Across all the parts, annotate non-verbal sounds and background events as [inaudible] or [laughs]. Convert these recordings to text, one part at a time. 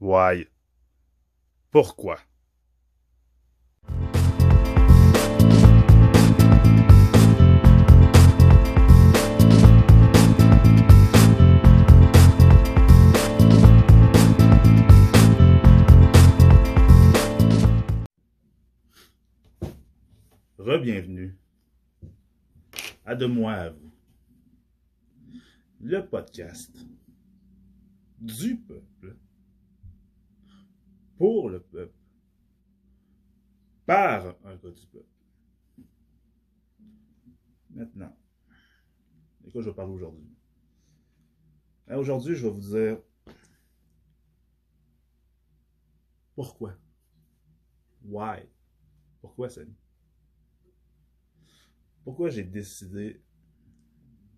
Why? Pourquoi? Rebienvenue à De moi à vous, le podcast du peuple, pour le peuple, par un gars du peuple. Maintenant, de quoi je vais parler aujourd'hui? Ben, Aujourd'hui, je vais vous dire pourquoi. Why? Pourquoi, Samy? Pourquoi j'ai décidé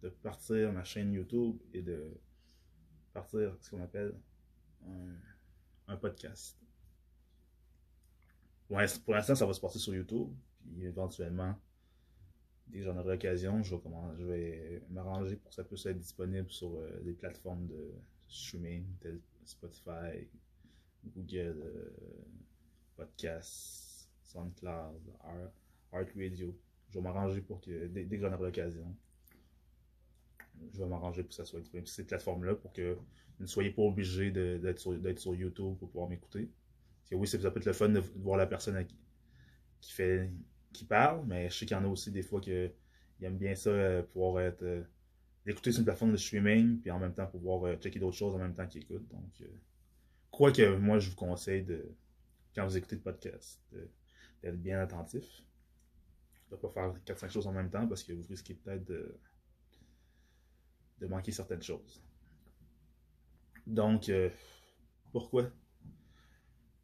de partir ma chaîne YouTube et de partir ce qu'on appelle un, un podcast? Pour l'inst- pour l'instant, ça va se passer sur YouTube, puis éventuellement, dès que j'en aurai l'occasion, je vais, m'arranger pour que ça puisse être disponible sur euh, des plateformes de streaming telles Spotify, Google euh, Podcasts, SoundCloud, Art, Radio. Je vais m'arranger pour que dès, que j'en aurai l'occasion, je vais m'arranger pour que ça soit disponible sur ces plateformes-là pour que vous ne soyez pas obligé d'être sur YouTube pour pouvoir m'écouter. Que oui, ça peut être le fun de, voir la personne qui, fait qui parle, mais je sais qu'il y en a aussi des fois que aiment bien ça euh, pouvoir être euh, d'écouter sur une plateforme de streaming, puis en même temps pouvoir euh, checker d'autres choses en même temps qu'ils écoutent. Donc, euh, quoi que moi je vous conseille de quand vous écoutez le podcast, d'être bien attentif. De ne pas faire 4-5 choses en même temps parce que vous risquez peut-être de, manquer certaines choses. Donc, pourquoi?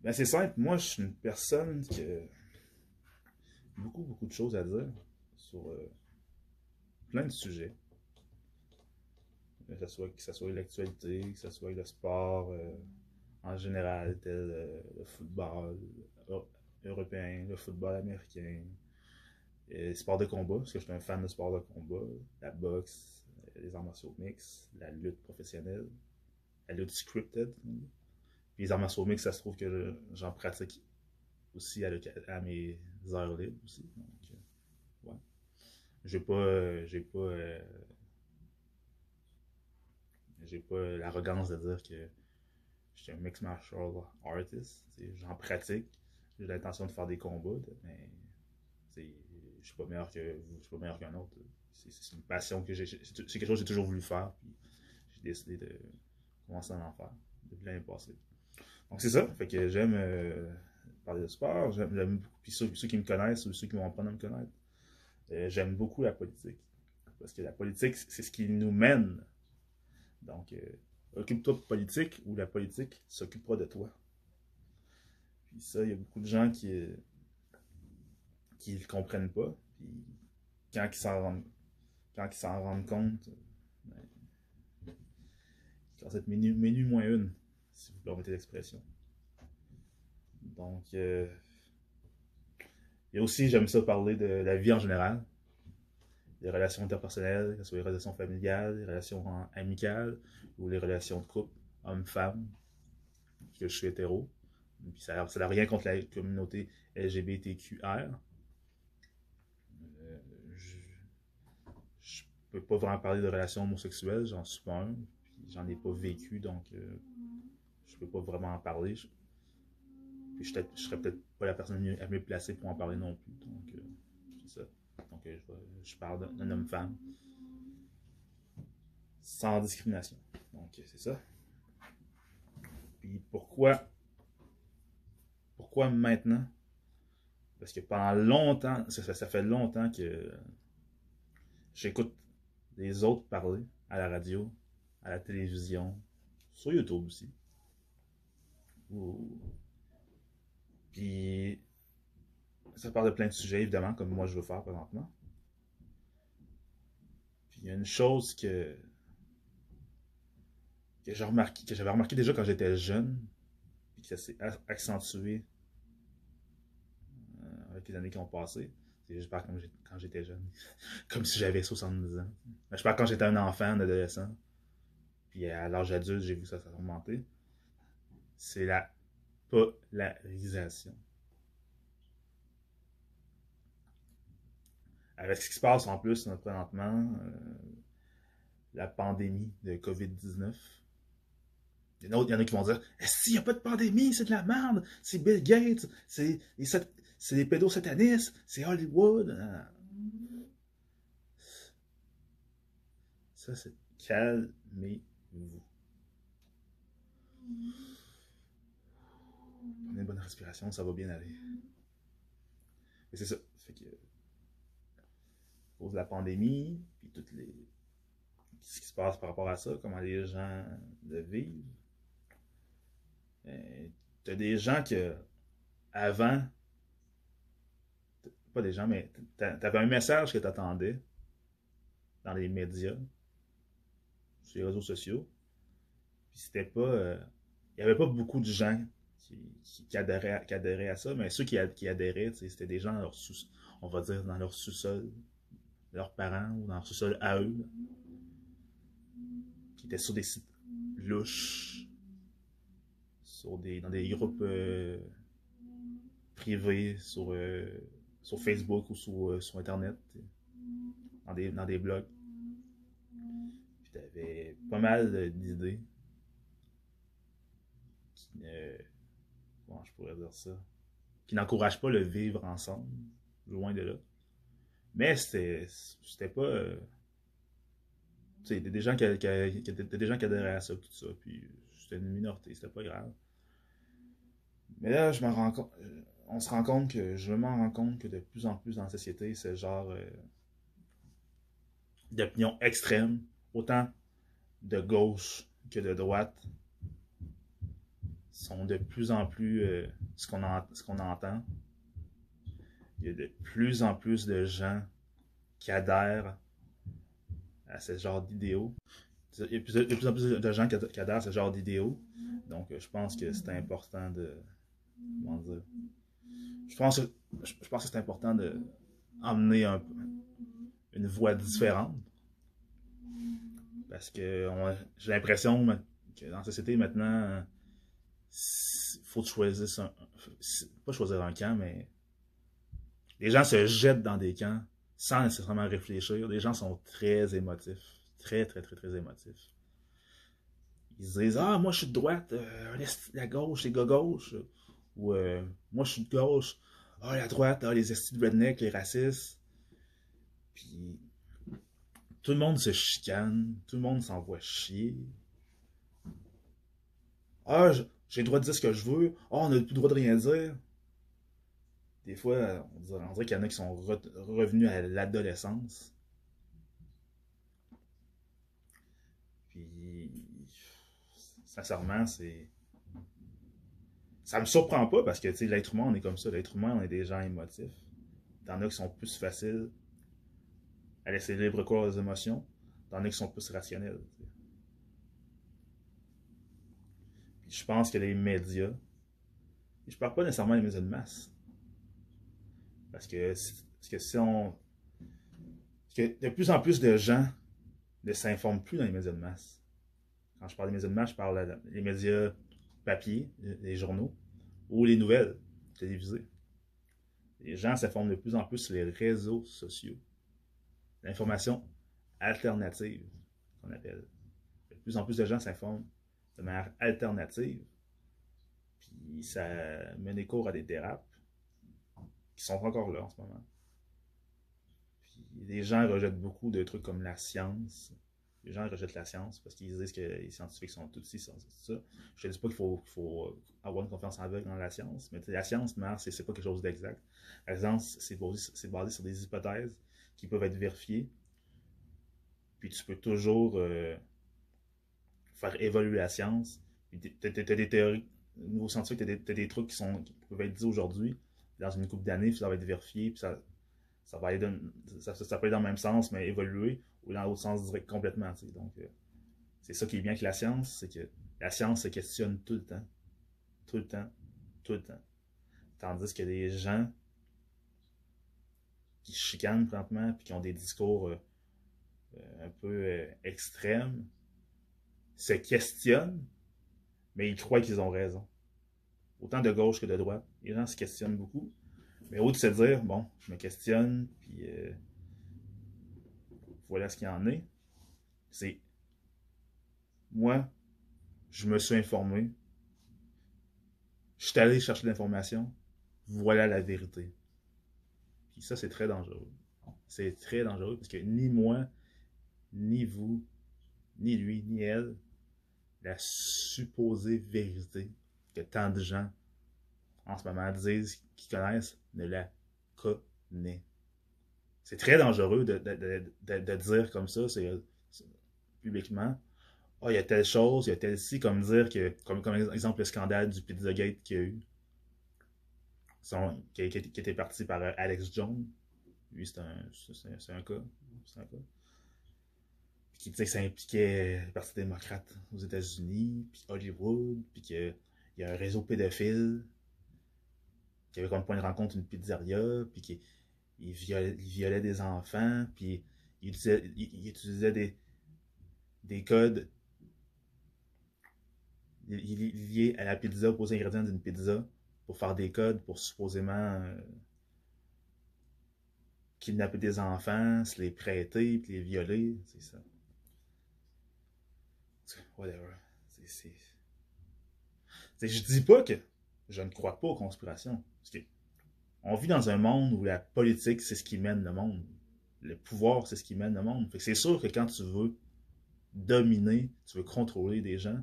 Ben, c'est simple. Moi, je suis une personne qui a beaucoup, beaucoup de choses à dire sur euh, plein de sujets. Que ce soit, soit l'actualité, que ce soit le sport euh, en général, tel euh, le football européen, le football américain, et les sports de combat, parce que je suis un fan de sports de combat, la boxe, les arts martiaux mix, la lutte professionnelle, la lutte scripted. Puis les arts martiaux mix, ça se trouve que je- j'en pratique aussi à, mes heures libres aussi. Donc, euh, ouais. J'ai pas, euh, j'ai pas, euh, j'ai pas l'arrogance de dire que je suis un mixed martial artist. J'en pratique. J'ai l'intention de faire des combats, mais je suis pas meilleur que vous, je suis pas meilleur qu'un autre. C'est une passion que j'ai. C'est quelque chose que j'ai toujours voulu faire. J'ai décidé de commencer à en faire depuis l'année. Donc c'est ça. Fait que j'aime euh, parler de sport. J'aime beaucoup. Puis ceux, ceux qui me connaissent ou ceux qui vont apprendre à me connaître, euh, j'aime beaucoup la politique. Parce que la politique, c'est ce qui nous mène. Donc, euh, occupe-toi de politique ou la politique s'occupera de toi. Puis ça, il y a beaucoup de gens qui euh, qui le comprennent pas. Puis quand ils s'en rendent quand ils s'en rendent compte, ben, à être menu, menu moins une, si vous permettez l'expression. Donc, euh, et aussi, j'aime ça parler de la vie en général, des relations interpersonnelles, que ce soit les relations familiales, les relations amicales ou les relations de couple, homme-femme, que je suis hétéro. Puis ça n'a rien contre la communauté LGBTQR. Euh, je, je peux pas vraiment parler de relations homosexuelles, j'en suis pas un, j'en ai pas vécu, donc euh, je peux pas vraiment en parler. Je, puis je, serais peut-être pas la personne la mieux placée pour en parler non plus, donc euh, c'est ça. Donc euh, je, parle d'un- homme-femme sans discrimination. Donc euh, c'est ça. Puis pourquoi pourquoi maintenant? Parce que pendant longtemps, ça fait longtemps que j'écoute les autres parler à la radio, à la télévision, sur YouTube aussi. Puis ça parle de plein de sujets, évidemment, comme moi je veux faire présentement. Puis il y a une chose que, que j'avais remarqué déjà quand j'étais jeune, puis que ça s'est accentué euh, avec les années qui ont passé. C'est- Je parle comme quand j'étais jeune. [laughs] comme si j'avais 70 ans. Mais je parle quand j'étais un enfant, un adolescent. Puis à l'âge adulte, j'ai vu ça, ça augmenter. C'est la polarisation. Avec ce qui se passe en plus présentement, euh, la pandémie de COVID-19, il y, en a, qui vont dire S'il n'y a pas de pandémie, c'est de la merde, c'est Bill Gates, c'est des pédosatanistes, c'est Hollywood. Ça, c'est calmez-vous. Respiration, ça va bien aller. Et c'est ça. Fait que, à cause de la pandémie, puis toutes les. Ce qui se passe par rapport à ça, comment les gens le vivent. Ben, t'as des gens que, avant, pas des gens, mais t'avais un message que t'attendais dans les médias, sur les réseaux sociaux. Puis c'était pas. Euh, il n'y avait pas beaucoup de gens qui, adhéraient, à ça, mais ceux qui, adhéraient, c'était des gens dans leur sous on va dire dans leur sous-sol, leurs parents ou dans leur sous-sol à eux, qui étaient sur des sites louches, sur des, dans des groupes euh, privés, sur, euh, sur Facebook ou sur, euh, sur Internet, dans des, dans des blogs. Puis pas mal d'idées je pourrais dire ça, qui n'encouragent pas le vivre ensemble, loin de là. Mais c'était, pas. Euh, tu sais, des gens qui, qui, des gens qui adhéraient à ça, tout ça, puis c'était une minorité, c'était pas grave. Mais là, je me rends compte, euh, on se rend compte que, je me rends compte que de plus en plus dans la société, c'est genre euh, d'opinion extrême, autant de gauche que de droite, sont de plus en plus euh, ce qu'on entend. Il y a de plus en plus de gens qui adhèrent à ce genre d'idéaux. Il y a de plus en plus de gens qui adhèrent à ce genre d'idéaux. Donc, je pense que c'est important de. Comment dire Je pense, je pense que c'est important de emmener un, une voix différente. Parce que j'ai l'impression que dans la société maintenant, faut choisir un, pas choisir un camp, mais les gens se jettent dans des camps sans nécessairement réfléchir. Les gens sont très émotifs, très très très très émotifs. Ils se disent ah moi je suis de droite, euh, la gauche c'est gauche, ou euh, moi je suis de gauche, ah la droite, ah les estis de redneck, les racistes. Puis tout le monde se chicane, tout le monde s'envoie chier. Ah, je, j'ai le droit de dire ce que je veux. Oh, on n'a plus le droit de rien dire. Des fois, on dirait, qu'il y en a qui sont revenus à l'adolescence. Puis, sincèrement, c'est. Ça me surprend pas parce que, l'être humain, on est comme ça. L'être humain, on est des gens émotifs. T'en as qui sont plus faciles à laisser libre cours aux émotions. T'en as qui sont plus rationnels. Je pense que les médias, je parle pas nécessairement des médias de masse. Parce que, parce que si on. Parce que de plus en plus de gens ne s'informent plus dans les médias de masse. Quand je parle des médias de masse, je parle des médias papier, les journaux, ou les nouvelles télévisées. Les gens s'informent de plus en plus sur les réseaux sociaux. L'information alternative, qu'on appelle. De plus en plus de gens s'informent de manière alternative. Puis ça mène cours à des dérapes qui sont encore là en ce moment. Puis les gens rejettent beaucoup de trucs comme la science. Les gens rejettent la science parce qu'ils disent que les scientifiques sont tous ici, ça. Je ne dis pas qu'il faut, faut, avoir une confiance aveugle dans la science, mais la science, c'est pas quelque chose d'exact. La science, c'est basé, basé, sur des hypothèses qui peuvent être vérifiées. Puis tu peux toujours euh, faire évoluer la science. Tu as, des théories, niveau tu as, des trucs qui, sont, qui peuvent être dit aujourd'hui, dans une couple d'années, puis ça va être vérifié, puis ça, ça va aller ça, ça, peut aller dans le même sens, mais évoluer, ou dans l'autre sens direct complètement. Donc, euh, c'est ça qui est bien avec la science, c'est que la science se questionne tout le temps. Tout le temps. Tout le temps. Tandis a des gens qui chicanent présentement, puis qui ont des discours euh, euh, un peu extrêmes, se questionnent, mais ils croient qu'ils ont raison. Autant de gauche que de droite. Les gens se questionnent beaucoup. Mais au de se dire, bon, je me questionne, puis euh, voilà ce qu'il en est, c'est moi, je me suis informé, je suis allé chercher l'information, voilà la vérité. Puis ça, c'est très dangereux. C'est très dangereux parce que ni moi, ni vous, ni lui, ni elle, la supposée vérité que tant de gens en ce moment disent qu'ils connaissent ne la connaît. C'est très dangereux de, de, dire comme ça, c'est publiquement. oh, il y a telle chose, il y a telle ci, comme dire que, comme, comme exemple le scandale du Pizzagate qu'il y a eu, qui, était parti par euh, Alex Jones. Lui, c'est un. C'est un cas qui disait que ça impliquait le Parti démocrate aux États-Unis, puis Hollywood, puis qu'il y a un réseau pédophile qui avait comme point de rencontre une pizzeria, puis qui il violait, des enfants, puis il utilisait, des, des codes liés à la pizza, aux ingrédients d'une pizza, pour faire des codes pour supposément euh, kidnapper des enfants, se les prêter, puis les violer, c'est ça. Whatever. C'est, je dis pas que je ne crois pas aux conspirations. Parce on vit dans un monde où la politique, c'est ce qui mène le monde. Le pouvoir, c'est ce qui mène le monde. c'est sûr que quand tu veux dominer, tu veux contrôler des gens,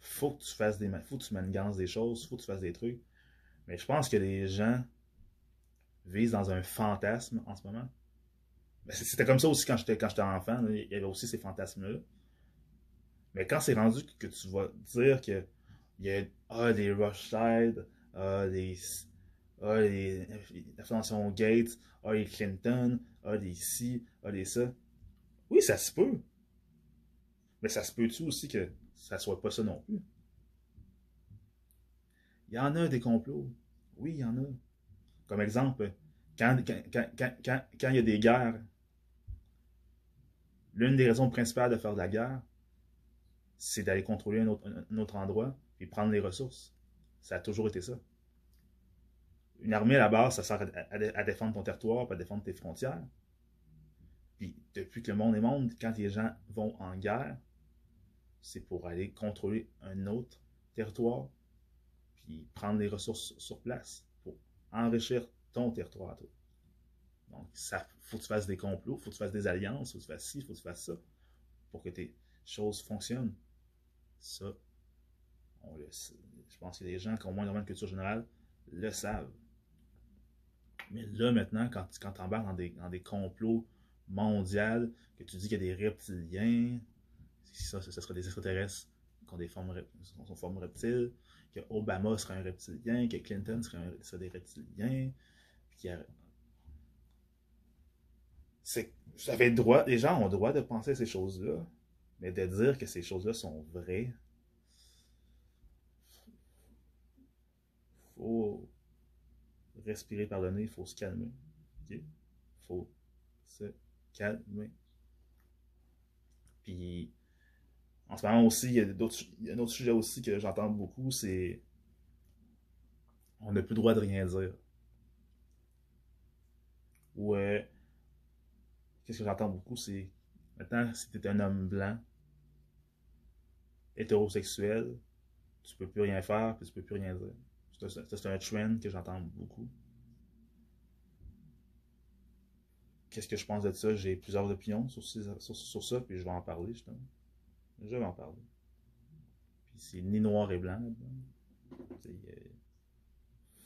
faut que tu fasses des faut que tu manigances des choses, faut que tu fasses des trucs. Mais je pense que les gens vivent dans un fantasme en ce moment. Ben, c'était comme ça aussi quand j'étais quand j'étais enfant, il y avait aussi ces fantasmes-là. Mais quand c'est rendu que tu vas dire que il y a ah, des Rothschild, ah, des, ah, les, Fondation Gates, ah, les Clinton, ah, des ci, ah, des ça. Oui, ça se peut. Mais ça se peut-tu aussi que ça soit pas ça non plus? Il y en a des complots. Oui, il y en a. Comme exemple, quand, quand, quand, quand il y a des guerres, l'une des raisons principales de faire de la guerre, c'est d'aller contrôler un autre, endroit et prendre les ressources. Ça a toujours été ça. Une armée à la base, ça sert à, défendre ton territoire, à défendre tes frontières. Puis depuis que le monde est monde, quand les gens vont en guerre, c'est pour aller contrôler un autre territoire, puis prendre les ressources sur place pour enrichir ton territoire toi. Donc, ça faut que tu fasses des complots, faut que tu fasses des alliances, faut que tu fasses ci, faut que tu fasses ça, pour que tes choses fonctionnent. Ça, on le sait. Je pense que les gens qui ont moins de culture générale le savent. Mais là, maintenant, quand, tu embarques dans des, complots mondiaux, que tu dis qu'il y a des reptiliens, ça, ce serait des extraterrestres qui ont des formes, reptiles, que Obama serait un reptilien, que Clinton serait, un, des reptiliens, c'est le droit, les gens ont le droit de penser à ces choses-là, mais de dire que ces choses-là sont vraies, faut respirer par le nez, il faut se calmer. Il faut se calmer. Puis, en ce moment aussi, il y a, il y a un autre sujet aussi que j'entends beaucoup, c'est on n'a plus le droit de rien dire. Ouais. Qu'est-ce que j'entends beaucoup, c'est maintenant, si tu es un homme blanc, hétérosexuel, tu peux plus rien faire, puis tu peux plus rien dire. C'est un trend que j'entends beaucoup. Qu'est-ce que je pense de ça? J'ai plusieurs opinions sur, ça, puis je vais en parler, justement. Je vais en parler. Puis c'est ni noir et blanc. Il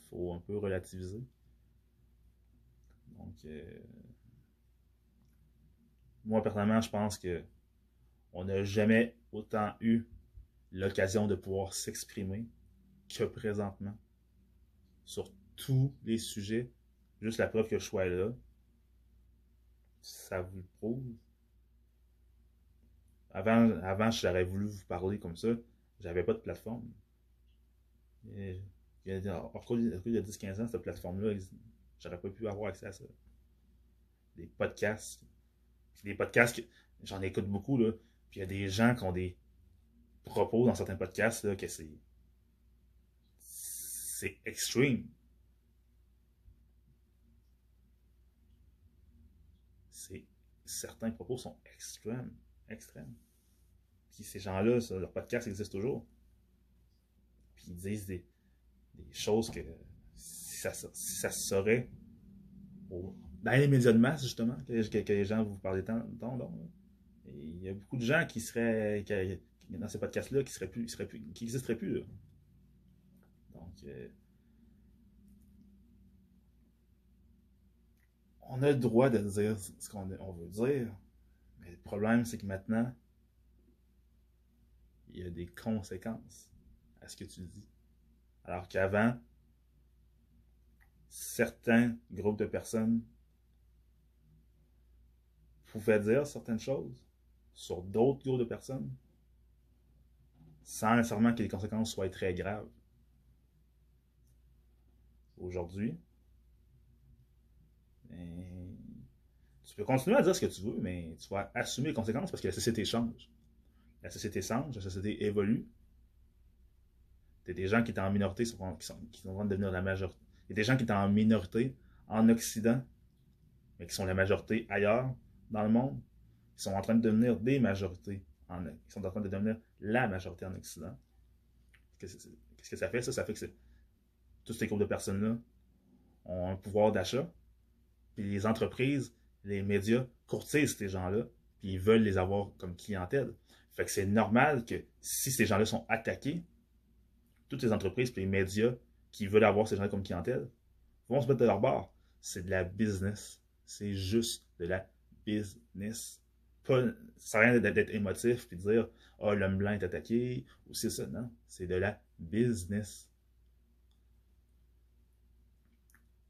faut un peu relativiser. Donc, euh, moi, personnellement, je pense que on n'a jamais autant eu l'occasion de pouvoir s'exprimer que présentement sur tous les sujets. Juste la preuve que je sois là, ça vous le prouve. Avant, avant j'aurais voulu vous parler comme ça, j'avais pas de plateforme. il y a 10-15 ans, cette plateforme-là, j'aurais pas pu avoir accès à ça. Des podcasts. Des podcasts, j'en écoute beaucoup, là. Puis il y a des gens qui ont des propos dans certains podcasts là, que c'est. C'est extreme. C'est. Certains propos sont extrêmes. Extrêmes. Puis ces gens-là, leur podcast existe toujours. Puis ils disent des, des choses que si ça, ça se saurait dans les médias de masse, justement, que, les gens vous parlent tant, tant il y a beaucoup de gens qui seraient dans ces podcasts-là qui seraient plus, qui, plus, qui existeraient plus. Donc, euh, on a le droit de dire ce qu'on on veut dire, mais le problème, c'est que maintenant, il y a des conséquences à ce que tu dis. Alors qu'avant, certains groupes de personnes pouvaient dire certaines choses sur d'autres groupes de personnes sans nécessairement que les conséquences soient très graves. Aujourd'hui, ben, tu peux continuer à dire ce que tu veux, mais tu vas assumer les conséquences parce que la société change. La société change, la société évolue. Il des gens qui étaient en minorité qui sont, qui sont en train de devenir la majorité. Il y a des gens qui étaient en minorité en Occident, mais qui sont la majorité ailleurs dans le monde sont en train de devenir des majorités, en, ils sont en train de devenir la majorité en Occident. Qu'est-ce que ça fait? Ça, ça fait que tous ces groupes de personnes-là ont un pouvoir d'achat, puis les entreprises, les médias courtisent ces gens-là, puis ils veulent les avoir comme clientèle. Fait que c'est normal que si ces gens-là sont attaqués, toutes les entreprises et les médias qui veulent avoir ces gens-là comme clientèle vont se mettre de leur bord. C'est de la business. C'est juste de la business pas, ça rien d'être émotif puis de dire Ah, oh, l'homme blanc est attaqué ou c'est ça. Non, c'est de la business.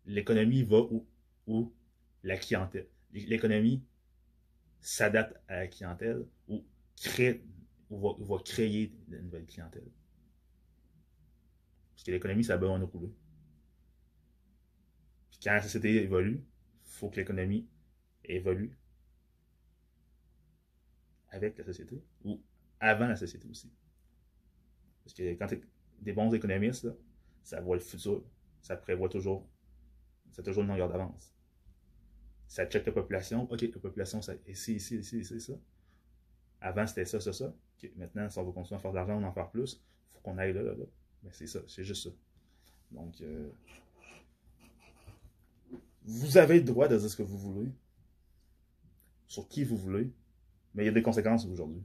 L'économie va où, où la clientèle. L'économie s'adapte à la clientèle ou, crée, ou va, va, créer de nouvelles clientèles. Parce que l'économie, ça a besoin de rouler. Puis quand la société évolue, il faut que l'économie évolue avec la société ou avant la société aussi. Parce que quand tu es des bons économistes, ça voit le futur. Ça prévoit toujours. C'est toujours une longueur d'avance. Ça check la population. OK, la population, c'est ici, ici, ici, ici, ça. Avant, c'était ça, ça, ça. maintenant, si on veut continuer à faire de l'argent, on en faire plus. Il faut qu'on aille là, là, là. Mais c'est ça, c'est juste ça. Donc, euh, vous avez le droit de dire ce que vous voulez, sur qui vous voulez, mais il y a des conséquences aujourd'hui.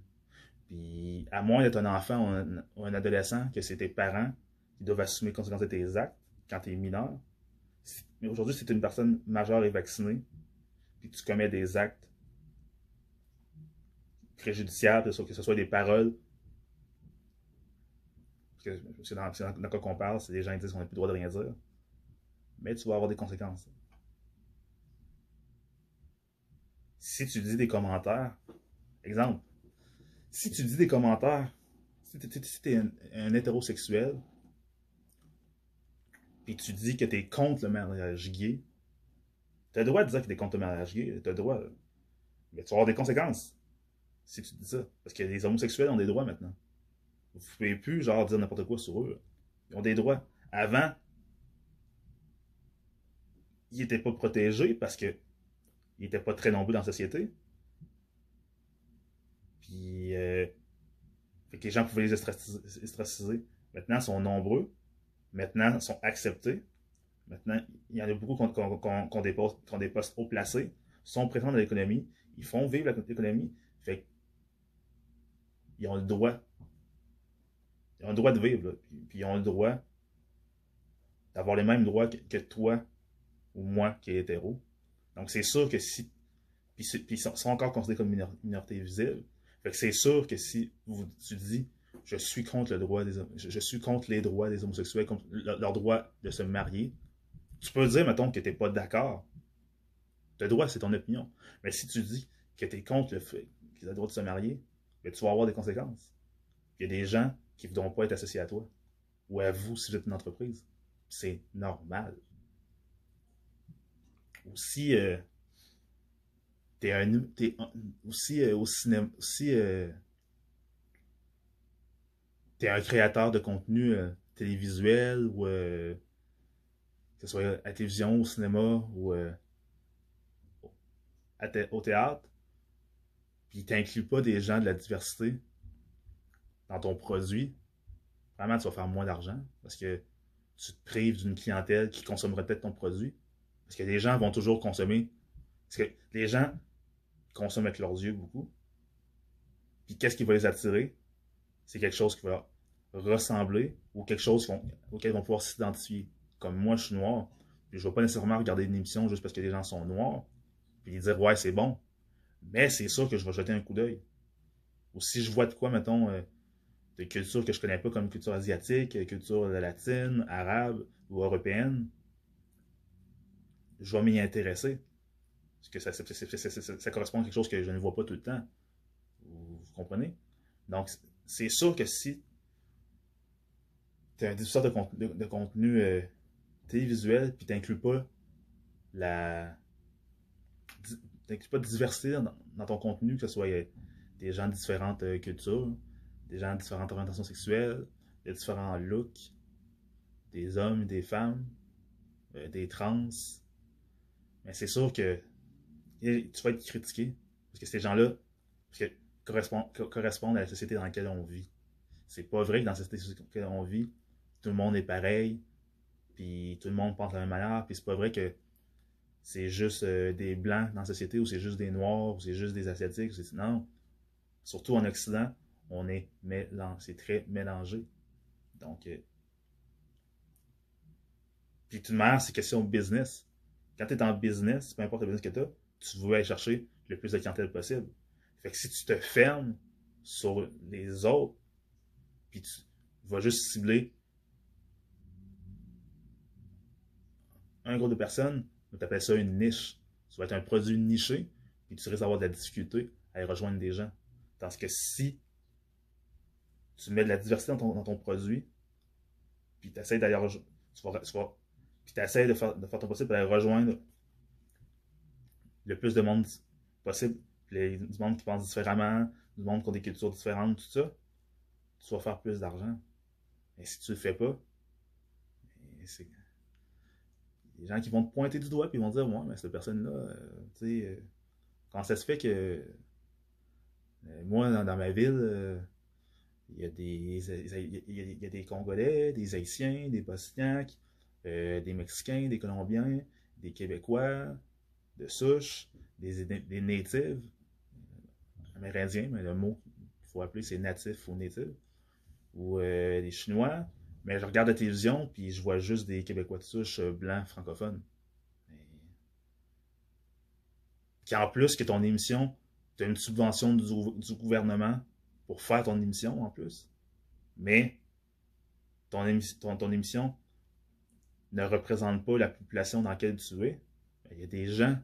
Puis, à moins d'être un enfant ou un, adolescent, que c'est tes parents qui doivent assumer les conséquences de tes actes quand tu es mineur. Mais aujourd'hui, si tu une personne majeure et vaccinée, puis tu commets des actes préjudiciables, que ce soit des paroles, parce que c'est dans, dans, le cas qu'on parle, c'est des gens qui disent qu'on n'a plus le droit de rien dire, mais tu vas avoir des conséquences. Si tu dis des commentaires Exemple, si tu dis des commentaires, si tu es, un, hétérosexuel, puis tu dis que tu es contre le mariage gay, tu as le droit de dire que tu es contre le mariage gay, tu as le droit. Mais tu vas avoir des conséquences si tu dis ça. Parce que les homosexuels ont des droits maintenant. Vous pouvez plus genre dire n'importe quoi sur eux. Ils ont des droits. Avant, ils n'étaient pas protégés parce qu'ils n'étaient pas très nombreux dans la société. Puis, euh, que les gens pouvaient les ostraciser. Maintenant, ils sont nombreux. Maintenant, ils sont acceptés. Maintenant, il y en a beaucoup qui ont, des, postes, haut placés, sont présents dans l'économie, ils font vivre l'économie. Fait ils ont le droit. Ils ont le droit de vivre, puis, ils ont le droit d'avoir les mêmes droits que, toi ou moi qui est hétéro. Donc, c'est sûr que si. Puis, ils sont, encore considérés comme minorité visible c'est sûr que si tu dis je suis contre le droit des je, suis contre les droits des homosexuels, contre leur, droit de se marier, tu peux dire, mettons, que tu n'es pas d'accord. Le droit, c'est ton opinion. Mais si tu dis que tu es contre le fait qu'ils ont le droit de se marier, ben, tu vas avoir des conséquences. Il y a des gens qui ne voudront pas être associés à toi ou à vous si vous êtes une entreprise. C'est normal. Ou si euh, t'es un, es aussi euh, au cinéma, aussi, euh, tu es un créateur de contenu euh, télévisuel ou que ce soit à la télévision, au cinéma ou au théâtre, puis tu n'inclus pas des gens de la diversité dans ton produit, vraiment, tu vas faire moins d'argent parce que tu te prives d'une clientèle qui consommerait peut-être ton produit. Parce que les gens vont toujours consommer. Parce que les gens consomment avec leurs yeux beaucoup. Puis qu'est-ce qui va les attirer? C'est quelque chose qui va ressembler ou quelque chose auquel ils vont pouvoir s'identifier. Comme moi, je suis noir, je ne vais pas nécessairement regarder une émission juste parce que les gens sont noirs, puis dire ouais, c'est bon. Mais c'est sûr que je vais jeter un coup d'œil. Ou si je vois de quoi, mettons, euh, de culture que je connais pas comme culture asiatique, culture latine, arabe ou européenne, je vais m'y intéresser. Que ça, correspond à quelque chose que je ne vois pas tout le temps. Vous, comprenez? Donc, c'est sûr que si tu es un de contenu, euh, télévisuel, puis tu n'inclus pas la. pas de diversité dans, ton contenu, que ce soit euh, des gens de différentes euh, cultures, des gens de différentes orientations sexuelles, de différents looks, des hommes, des femmes, des trans. Mais c'est sûr que tu vas être critiqué parce que ces gens-là correspondent, correspondent à la société dans laquelle on vit. C'est pas vrai que dans cette société dans laquelle on vit, tout le monde est pareil, puis tout le monde pense la même manière, puis c'est pas vrai que c'est juste euh, des blancs dans la société, ou c'est juste des noirs, ou c'est juste des asiatiques. Non. Surtout en Occident, on est c'est très mélangé. Donc, euh, puis tout de même, c'est question business. Quand tu es en business, peu importe le business que tu as, tu veux aller chercher le plus de clientèle possible. Fait que si tu te fermes sur les autres, puis tu vas juste cibler un groupe de personnes, on t'appelle ça une niche. Ça va être un produit niché, puis tu risques d'avoir de la difficulté à y rejoindre des gens. Parce que si tu mets de la diversité dans ton, produit, tu tu vas, tu vas, puis tu essaies de faire, de faire ton possible pour aller rejoindre le plus de monde possible, les, du monde qui pense différemment, du monde qui a des cultures différentes, tout ça, tu vas faire plus d'argent. Et si tu le fais pas, c'est les gens qui vont te pointer du doigt et vont dire, moi, mais cette personne-là, euh, tu sais, euh, quand ça se fait que euh, moi, dans, ma ville, il y, a des, il, y a, des Congolais, des Haïtiens, des Bosniaques, des Mexicains, des Colombiens, des Québécois, de souche, des, des natives, amérindiens, mais le mot qu'il faut appeler c'est natif ou native, ou des Chinois, mais je regarde la télévision, puis je vois juste des Québécois de souche euh, blancs francophones. Qui en plus que ton émission, tu as une subvention du, gouvernement pour faire ton émission en plus. Mais ton, émission ne représente pas la population dans laquelle tu es. Il y a des gens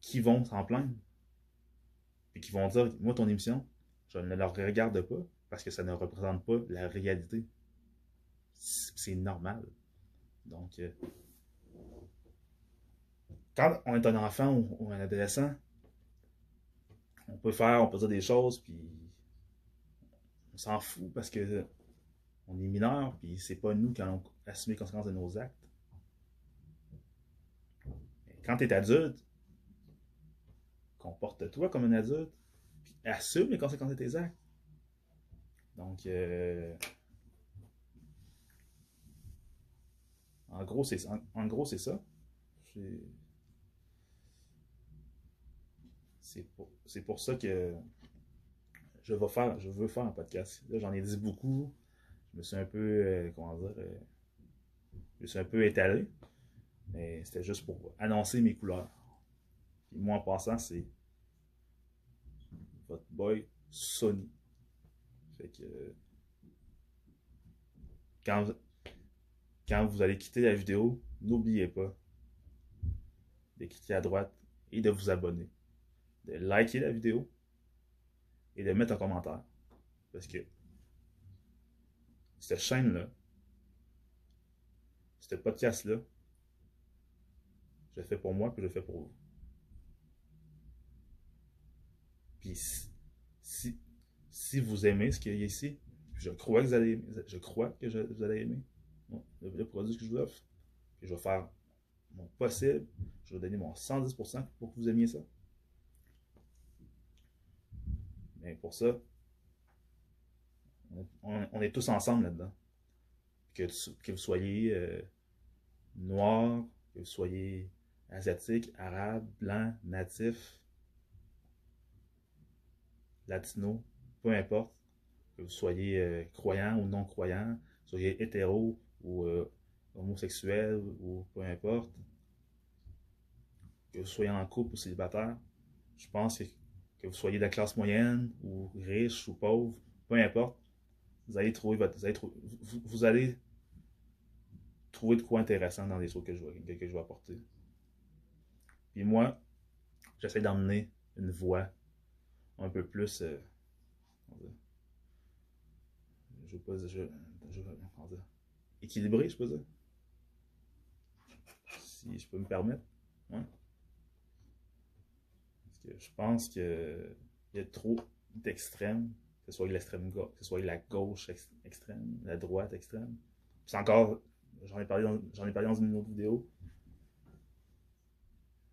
qui vont s'en plaindre. Et qui vont dire, moi, ton émission, je ne la regarde pas parce que ça ne représente pas la réalité c'est normal. Donc, euh, quand on est un enfant ou, un adolescent, on peut faire, on peut dire des choses, puis on s'en fout parce que on est mineur, puis c'est pas nous qui allons assumer les conséquences de nos actes. Quand tu es adulte, comporte-toi comme un adulte, puis assume les conséquences de tes actes. Donc, euh, En gros, c'est en, gros, c'est ça. C'est pour, pour, ça que je vais faire, je veux faire un podcast. Là, j'en ai dit beaucoup. Je me suis un peu, euh, comment dire, euh, je me suis un peu étalé. Mais c'était juste pour annoncer mes couleurs. Puis moi, en passant, c'est votre boy Sony. Fait que quand, quand vous allez quitter la vidéo, n'oubliez pas de cliquer à droite et de vous abonner, de liker la vidéo et de mettre un commentaire. Parce que cette chaîne-là, ce podcast-là, je le fais pour moi, puis je le fais pour vous. Puis si, si vous aimez ce qu'il y a ici, je crois que vous allez, je crois que vous allez aimer le, produit que je vous offre. je vais faire mon possible. Je vais donner mon 110% pour que vous aimiez ça. Mais pour ça, on, est tous ensemble là-dedans. Que, que, vous soyez euh, noir, que vous soyez asiatique, arabe, blanc, natif, latino, peu importe, que vous soyez euh, croyant ou non croyant, soyez hétéro ou euh, homosexuel ou peu importe, que vous soyez en couple ou célibataire, je pense que, que vous soyez de la classe moyenne ou riche ou pauvre, peu importe, vous allez trouver votre, vous allez, de quoi intéressant dans les trucs que je que je vais apporter. Puis moi, j'essaie d'emmener une voix un peu plus. Euh, je pas. Je, je, équilibré, je peux dire? Si je peux me permettre. Parce que je pense qu'il y a trop d'extrêmes que ce soit l'extrême que ce soit la gauche extrême, la droite extrême. C'est encore, j'en ai j'en ai parlé dans une autre vidéo.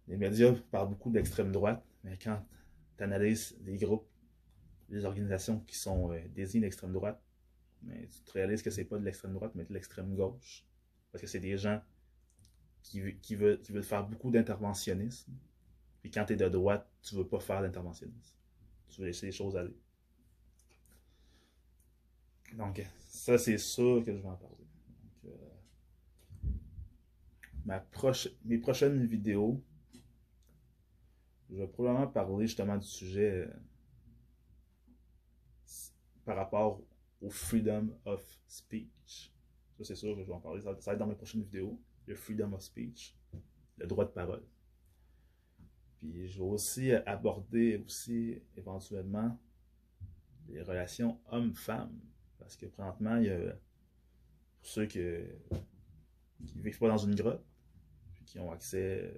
Les médias parlent beaucoup d'extrême droite, mais quand tu analyses les groupes, les organisations qui sont euh, désignées d'extrême droite, mais tu te réalises que c'est pas de l'extrême droite, mais de l'extrême gauche. Parce que c'est des gens qui, veulent, faire beaucoup d'interventionnisme. Puis quand tu es de droite, tu veux pas faire d'interventionnisme. Tu veux laisser les choses aller. Donc, ça, c'est sûr que je vais en parler. Euh, ma mes prochaines vidéos, je vais probablement parler justement du sujet euh, par rapport au freedom of speech. Ça, c'est sûr que je vais en parler. Ça, va être dans mes prochaines vidéos. Le freedom of speech, le droit de parole. Puis je vais aussi aborder aussi éventuellement les relations hommes-femmes. Parce que présentement, il y a, pour ceux qui ne vivent pas dans une grotte, qui ont accès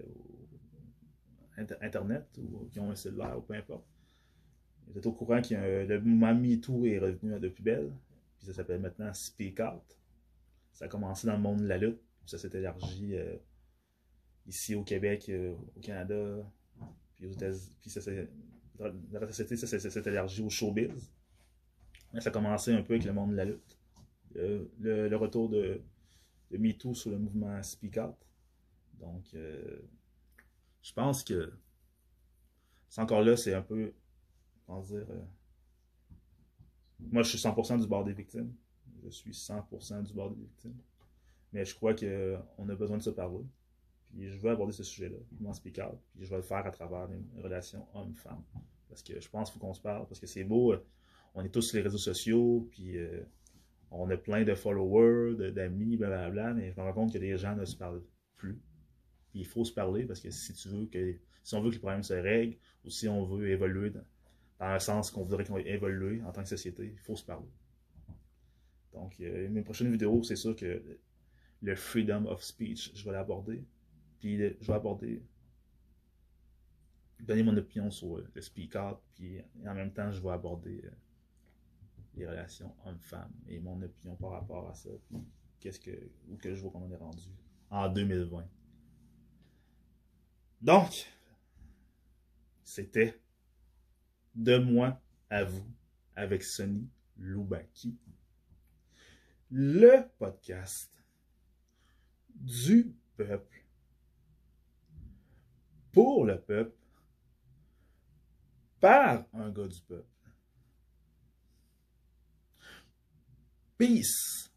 Internet ou qui ont un cellulaire ou peu importe, vous êtes au courant que le mouvement MeToo est revenu de plus belle, puis ça s'appelle maintenant Speak Out. Ça a commencé dans le monde de la lutte, puis ça s'est élargi euh, ici au Québec, euh, au Canada, puis aux puis ça s'est élargi au showbiz. Ça a commencé un peu avec le monde de la lutte. Le, retour de, MeToo sur le mouvement Speak Out. Donc, euh, je pense que c'est encore là, c'est un peu, comment dire, euh, moi je suis 100% du bord des victimes. Je suis 100% du bord des victimes. Mais je crois qu'on a besoin de se parler. Puis je veux aborder ce sujet-là. Puis je vais le faire à travers les relations homme-femme. Parce que je pense qu'il faut qu'on se parle. Parce que c'est beau. Euh, on est tous sur les réseaux sociaux, puis euh, on a plein de followers, d'amis, blablabla, mais je me rends compte que les gens ne se parlent plus. Il faut se parler parce que si tu veux que, si on veut que les problèmes se règlent, ou si on veut évoluer dans, dans le sens qu'on voudrait qu'on évoluer en tant que société, il faut se parler. Donc, euh, mes prochaines vidéos, c'est sûr que le freedom of speech, je vais l'aborder. Puis je vais aborder, donner mon opinion sur le speak out, puis en même temps, je vais aborder euh, les relations hommes-femmes et mon opinion par rapport à ça, qu'est-ce que, où que je vois qu'on en est rendu en 2020. Donc, c'était de moi à vous avec Sonny Loubaki, le podcast du peuple, pour le peuple, par un gars du peuple. Peace.